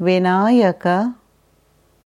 Vinayak